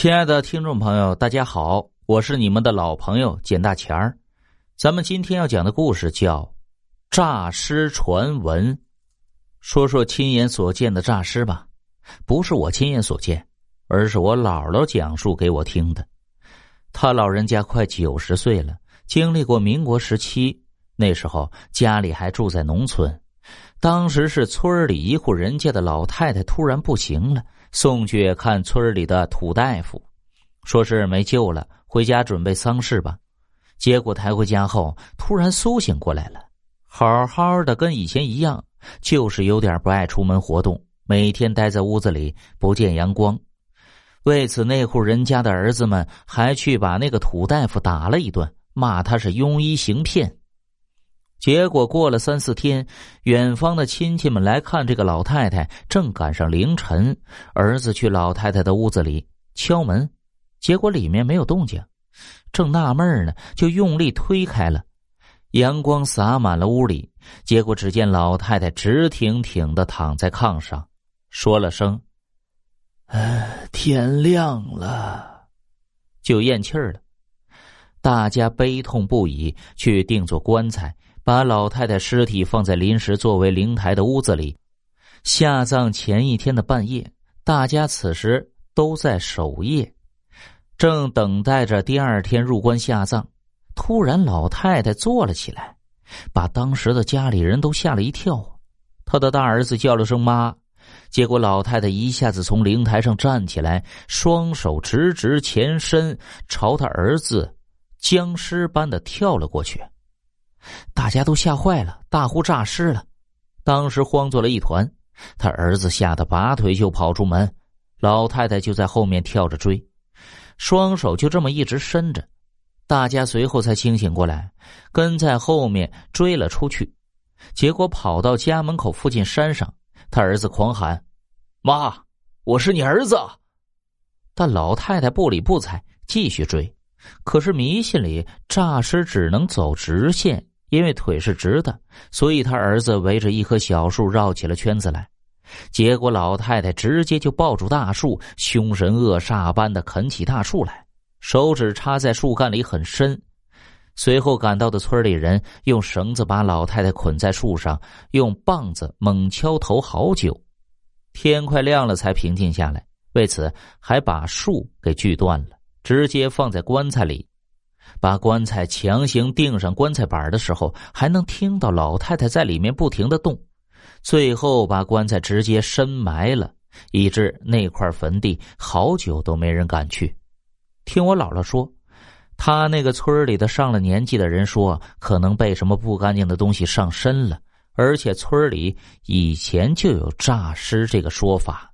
亲爱的听众朋友，大家好，我是你们的老朋友简大钱儿。咱们今天要讲的故事叫《诈尸传闻》，说说亲眼所见的诈尸吧。不是我亲眼所见，而是我姥姥讲述给我听的。他老人家快九十岁了，经历过民国时期，那时候家里还住在农村。当时是村里一户人家的老太太突然不行了。送去看村里的土大夫，说是没救了，回家准备丧事吧。结果抬回家后，突然苏醒过来了，好好的跟以前一样，就是有点不爱出门活动，每天待在屋子里不见阳光。为此，那户人家的儿子们还去把那个土大夫打了一顿，骂他是庸医行骗。结果过了三四天，远方的亲戚们来看这个老太太，正赶上凌晨，儿子去老太太的屋子里敲门，结果里面没有动静，正纳闷呢，就用力推开了，阳光洒满了屋里，结果只见老太太直挺挺的躺在炕上，说了声：“哎，天亮了”，就咽气了。大家悲痛不已，去定做棺材。把老太太尸体放在临时作为灵台的屋子里，下葬前一天的半夜，大家此时都在守夜，正等待着第二天入棺下葬。突然，老太太坐了起来，把当时的家里人都吓了一跳。他的大儿子叫了声“妈”，结果老太太一下子从灵台上站起来，双手直直前伸，朝他儿子僵尸般的跳了过去。大家都吓坏了，大呼诈尸了，当时慌作了一团。他儿子吓得拔腿就跑出门，老太太就在后面跳着追，双手就这么一直伸着。大家随后才清醒过来，跟在后面追了出去，结果跑到家门口附近山上，他儿子狂喊：“妈，我是你儿子！”但老太太不理不睬，继续追。可是迷信里诈尸只能走直线。因为腿是直的，所以他儿子围着一棵小树绕起了圈子来。结果老太太直接就抱住大树，凶神恶煞般的啃起大树来，手指插在树干里很深。随后赶到的村里人用绳子把老太太捆在树上，用棒子猛敲头好久，天快亮了才平静下来。为此还把树给锯断了，直接放在棺材里。把棺材强行钉上棺材板的时候，还能听到老太太在里面不停的动。最后把棺材直接深埋了，以致那块坟地好久都没人敢去。听我姥姥说，他那个村里的上了年纪的人说，可能被什么不干净的东西上身了，而且村里以前就有诈尸这个说法。